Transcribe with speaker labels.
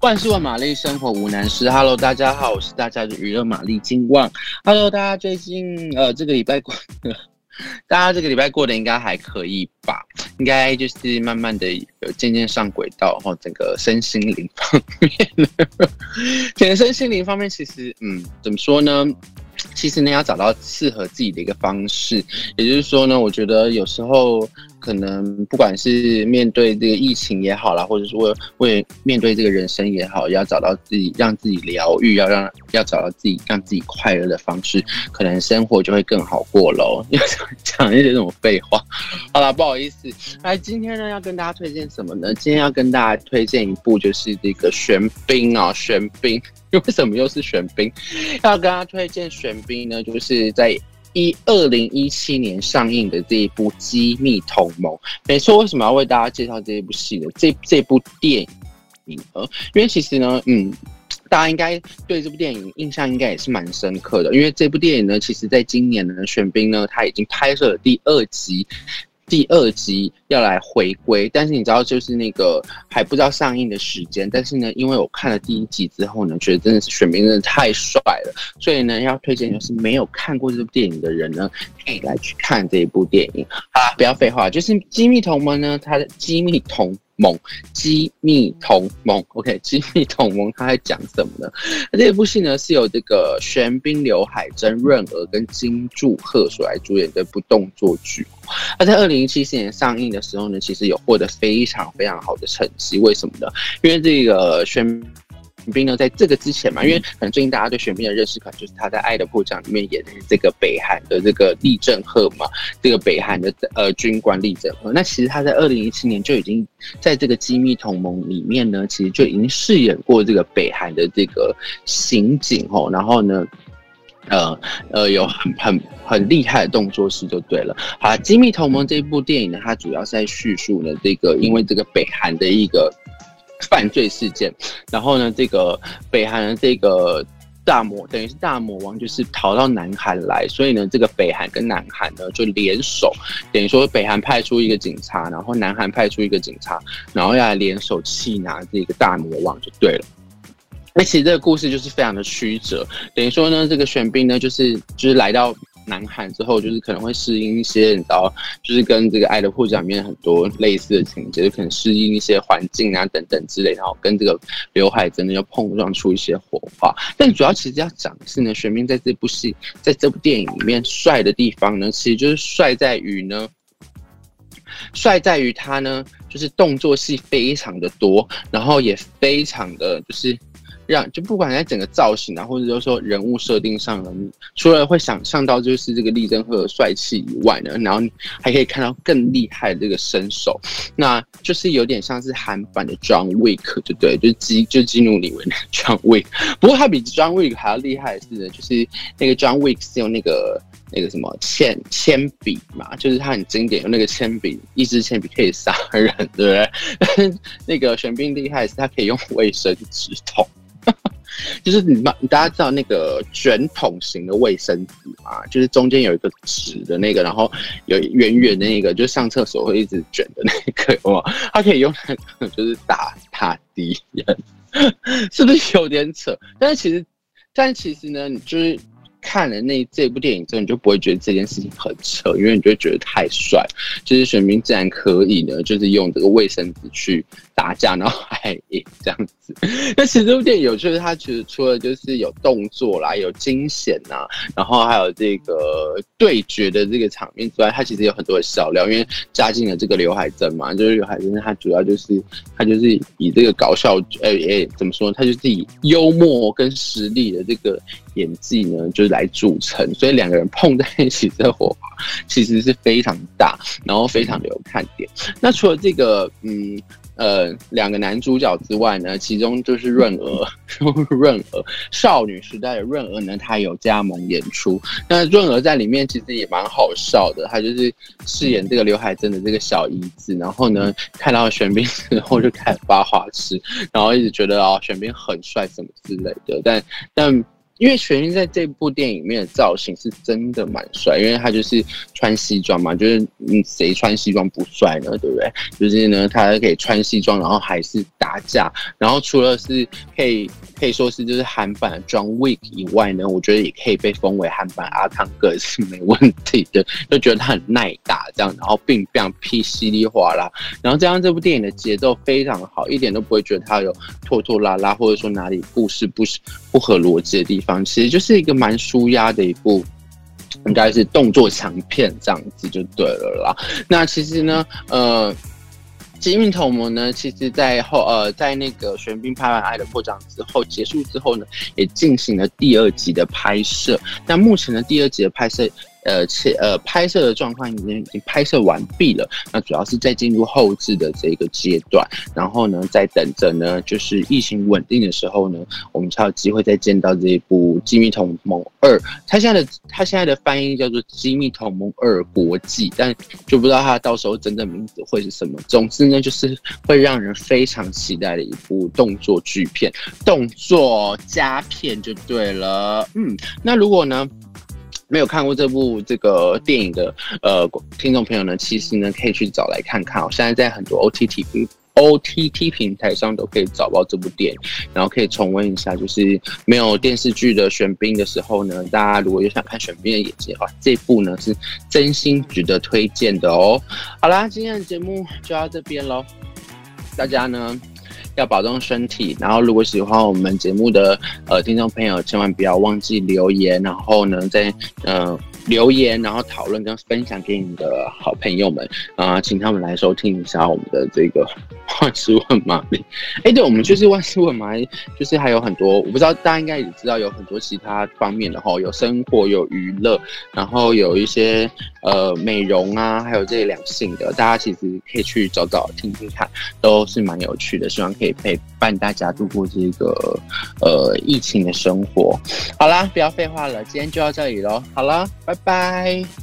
Speaker 1: 万事问玛丽，生活无难事。Hello，大家好，我是大家的娱乐玛丽金旺。Hello，大家最近呃这个礼拜过，大家这个礼拜过得应该还可以吧？应该就是慢慢的有渐渐上轨道，然后整个身心灵方面，整个身心灵方面其实嗯怎么说呢？其实呢要找到适合自己的一个方式，也就是说呢，我觉得有时候。可能不管是面对这个疫情也好啦，或者是为为面对这个人生也好，要找到自己让自己疗愈，要让要找到自己让自己快乐的方式，可能生活就会更好过喽。要 讲一些这种废话，好啦，不好意思。来，今天呢要跟大家推荐什么呢？今天要跟大家推荐一部就是这个玄彬啊，玄彬。为什么又是玄彬？要跟大家推荐玄彬呢，就是在。一二零一七年上映的这一部《机密同盟》，没错，为什么要为大家介绍这一部戏呢？这这部电影，呃，因为其实呢，嗯，大家应该对这部电影印象应该也是蛮深刻的，因为这部电影呢，其实在今年呢，玄彬呢，他已经拍摄了第二集。第二集要来回归，但是你知道，就是那个还不知道上映的时间。但是呢，因为我看了第一集之后呢，觉得真的是选民真的太帅了，所以呢，要推荐就是没有看过这部电影的人呢，可以来去看这一部电影。好啦，不要废话，就是机密同盟呢，它的机密同。盟，机密同盟，OK，机密同盟，他在讲什么呢？那这部戏呢是由这个玄彬、刘海珍、润娥跟金柱赫所来主演的一部动作剧。那在二零一七年上映的时候呢，其实有获得非常非常好的成绩。为什么呢？因为这个宣。玄彬呢，在这个之前嘛，因为可能最近大家对玄彬的认识，可能就是他在《爱的迫降》里面演的这个北韩的这个李正赫嘛，这个北韩的呃军官李正赫。那其实他在二零一七年就已经在这个机密同盟里面呢，其实就已经饰演过这个北韩的这个刑警哦。然后呢，呃呃，有很很很厉害的动作戏就对了。好了，《机密同盟》这部电影呢，它主要是在叙述呢这个因为这个北韩的一个。犯罪事件，然后呢，这个北韩的这个大魔等于是大魔王，就是逃到南韩来，所以呢，这个北韩跟南韩呢就联手，等于说北韩派出一个警察，然后南韩派出一个警察，然后要来联手缉拿这个大魔王就对了。那其实这个故事就是非常的曲折，等于说呢，这个玄彬呢就是就是来到。南韩之后，就是可能会适应一些，你知道，就是跟这个《爱的迫降》里面很多类似的情节，就可能适应一些环境啊等等之类，然后跟这个刘海真的要碰撞出一些火花。但主要其实要讲的是呢，玄彬在这部戏，在这部电影里面帅的地方呢，其实就是帅在于呢，帅在于他呢，就是动作戏非常的多，然后也非常的就是。让就不管在整个造型啊，或者就是说人物设定上呢，除了会想象到就是这个李正赫的帅气以外呢，然后还可以看到更厉害的这个身手，那就是有点像是韩版的 John Wick，对不对？就是基就基努李维的 John Wick，不过他比 John Wick 还要厉害的是呢，就是那个 John Wick 是用那个那个什么铅铅笔嘛，就是他很经典，用那个铅笔，一支铅笔可以杀人，对不对？那个玄彬厉害的是他可以用卫生纸捅。就是你们，大家知道那个卷筒型的卫生纸吗？就是中间有一个纸的那个，然后有圆圆的那个，就是上厕所会一直卷的那个，哇，它可以用那个，就是打打敌人，是不是有点扯？但是其实，但其实呢，你就是看了那这部电影之后，你就不会觉得这件事情很扯，因为你就会觉得太帅，就是玄彬自然可以呢，就是用这个卫生纸去。打架，然后还赢这样子。那其实这部电影有趣的是，它其实除了就是有动作啦，有惊险呐，然后还有这个对决的这个场面之外，它其实有很多的笑料，因为加进了这个刘海珍嘛，就是刘海珍，他主要就是他就是以这个搞笑，哎、欸、哎，怎么说？他就是以幽默跟实力的这个演技呢，就是来组成，所以两个人碰在一起之后，其实是非常大，然后非常的有看点。那除了这个，嗯。呃，两个男主角之外呢，其中就是润娥，润娥少女时代的润娥呢，她有加盟演出。那润娥在里面其实也蛮好笑的，她就是饰演这个刘海珍的这个小姨子，然后呢，看到玄彬之后就开始发花痴，然后一直觉得哦，玄彬很帅什么之类的。但但因为玄彬在这部电影里面的造型是真的蛮帅，因为他就是穿西装嘛，就是嗯，谁穿西装不帅呢？对不对？就是呢，他可以穿西装，然后还是打架，然后除了是可以可以说是就是韩版的 John Wick 以外呢，我觉得也可以被封为韩版阿汤哥 是没问题的，就觉得他很耐打这样，然后并不像屁稀里哗啦，然后加上这部电影的节奏非常好，一点都不会觉得他有拖拖拉拉，或者说哪里故事不不合逻辑的地方。其实就是一个蛮舒压的一部，应该是动作强片这样子就对了啦。那其实呢，呃，《金运同盟》呢，其实在后呃，在那个玄彬拍完《爱的迫降》之后结束之后呢，也进行了第二集的拍摄。那目前的第二集的拍摄。呃，且呃，拍摄的状况已经已经拍摄完毕了。那主要是在进入后制的这个阶段，然后呢，在等着呢，就是疫情稳定的时候呢，我们才有机会再见到这一部《机密同盟二》。它现在的它现在的翻译叫做《机密同盟二国际》，但就不知道它到时候真正名字会是什么。总之呢，就是会让人非常期待的一部动作巨片，动作佳片就对了。嗯，那如果呢，没有看过这部这个电影的呃听众朋友呢，其实呢可以去找来看看哦。现在在很多 OTT OTT 平台上都可以找到这部电影，然后可以重温一下。就是没有电视剧的玄彬的时候呢，大家如果有想看玄彬的演技的话，这部呢是真心值得推荐的哦。好啦，今天的节目就到这边喽，大家呢，要保重身体，然后如果喜欢我们节目的呃听众朋友，千万不要忘记留言，然后呢，在呃留言，然后讨论跟分享给你的好朋友们啊、请他们来收听一下我们的这个万事问玛丽。哎，对，我们就是万事问玛丽，就是还有很多，我不知道大家应该也知道，有很多其他方面的哈，有生活，有娱乐，然后有一些呃美容啊，还有这些两性的，大家其实可以去找找听听看，都是蛮有趣的，希望可以陪伴大家度过这个呃疫情的生活。好啦，不要废话了，今天就到这里喽。好了，拜拜。